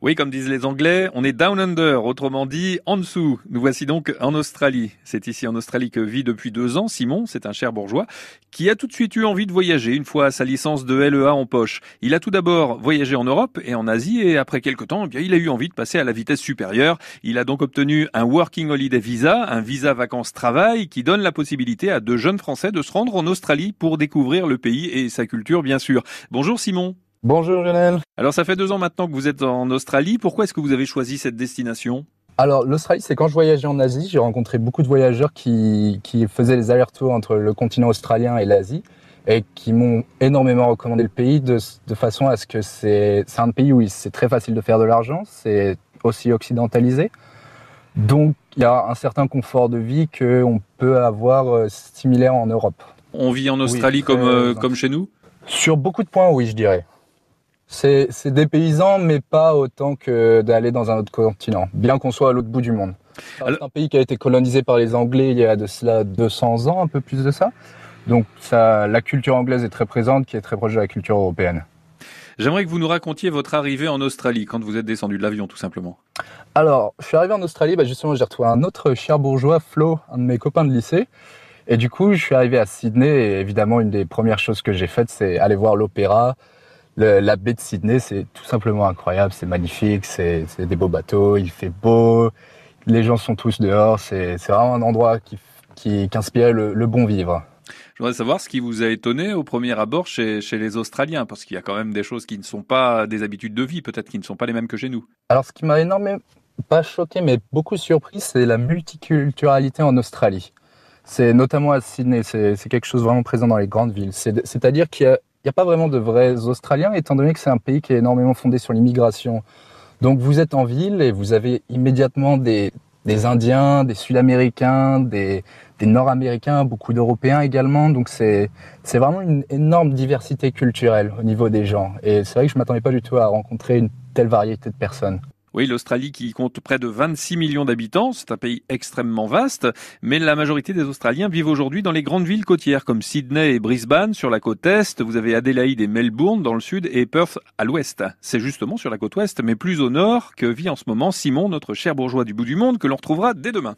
Oui, comme disent les Anglais, on est down under, autrement dit en dessous. Nous voici donc en Australie. C'est ici en Australie que vit depuis deux ans Simon, c'est un cher bourgeois, qui a tout de suite eu envie de voyager une fois sa licence de LEA en poche. Il a tout d'abord voyagé en Europe et en Asie et après quelques temps, eh bien, il a eu envie de passer à la vitesse supérieure. Il a donc obtenu un Working Holiday Visa, un visa vacances-travail qui donne la possibilité à deux jeunes Français de se rendre en Australie pour découvrir le pays et sa culture, bien sûr. Bonjour Simon. Bonjour Lionel. Alors ça fait deux ans maintenant que vous êtes en Australie. Pourquoi est-ce que vous avez choisi cette destination? Alors, l'Australie, c'est quand je voyageais en Asie, j'ai rencontré beaucoup de voyageurs qui, qui faisaient les allers-retours entre le continent australien et l'Asie et qui m'ont énormément recommandé le pays de, de façon à ce que c'est un pays où c'est très facile de faire de l'argent, c'est aussi occidentalisé. Donc, il y a un certain confort de vie qu'on peut avoir euh, similaire en Europe. On vit en Australie comme, euh, comme chez nous? Sur beaucoup de points, oui, je dirais. C'est des paysans, mais pas autant que d'aller dans un autre continent, bien qu'on soit à l'autre bout du monde. C'est un pays qui a été colonisé par les Anglais il y a de cela 200 ans, un peu plus de ça. Donc ça, la culture anglaise est très présente, qui est très proche de la culture européenne. J'aimerais que vous nous racontiez votre arrivée en Australie, quand vous êtes descendu de l'avion, tout simplement. Alors, je suis arrivé en Australie, bah justement, j'ai retrouvé un autre cher bourgeois, Flo, un de mes copains de lycée. Et du coup, je suis arrivé à Sydney, et évidemment, une des premières choses que j'ai faites, c'est aller voir l'opéra, la baie de Sydney, c'est tout simplement incroyable, c'est magnifique, c'est des beaux bateaux, il fait beau, les gens sont tous dehors, c'est vraiment un endroit qui, qui, inspire le, bon vivre. Je voudrais savoir ce qui vous a étonné au premier abord chez, chez les Australiens, parce qu'il y a quand même des choses qui ne sont pas des habitudes de vie, peut-être qui ne sont pas les mêmes que chez nous. Alors, ce qui m'a énormément, pas choqué, mais beaucoup surpris, c'est la multiculturalité en Australie. C'est notamment à Sydney, c'est quelque chose vraiment présent dans les grandes villes. C'est-à-dire qu'il y a n'y a pas vraiment de vrais Australiens, étant donné que c'est un pays qui est énormément fondé sur l'immigration. Donc vous êtes en ville et vous avez immédiatement des, Indiens, des Sud-Américains, des, Nord-Américains, beaucoup d'Européens également. Donc c'est vraiment une énorme diversité culturelle au niveau des gens. Et c'est vrai que je m'attendais pas du tout à rencontrer une telle variété de personnes. Oui, l'Australie qui compte près de 26 millions d'habitants, c'est un pays extrêmement vaste, mais la majorité des Australiens vivent aujourd'hui dans les grandes villes côtières comme Sydney et Brisbane sur la côte est, vous avez Adélaïde et Melbourne dans le sud et Perth à l'ouest. C'est justement sur la côte ouest, mais plus au nord, que vit en ce moment Simon, notre cher bourgeois du bout du monde, que l'on retrouvera dès demain.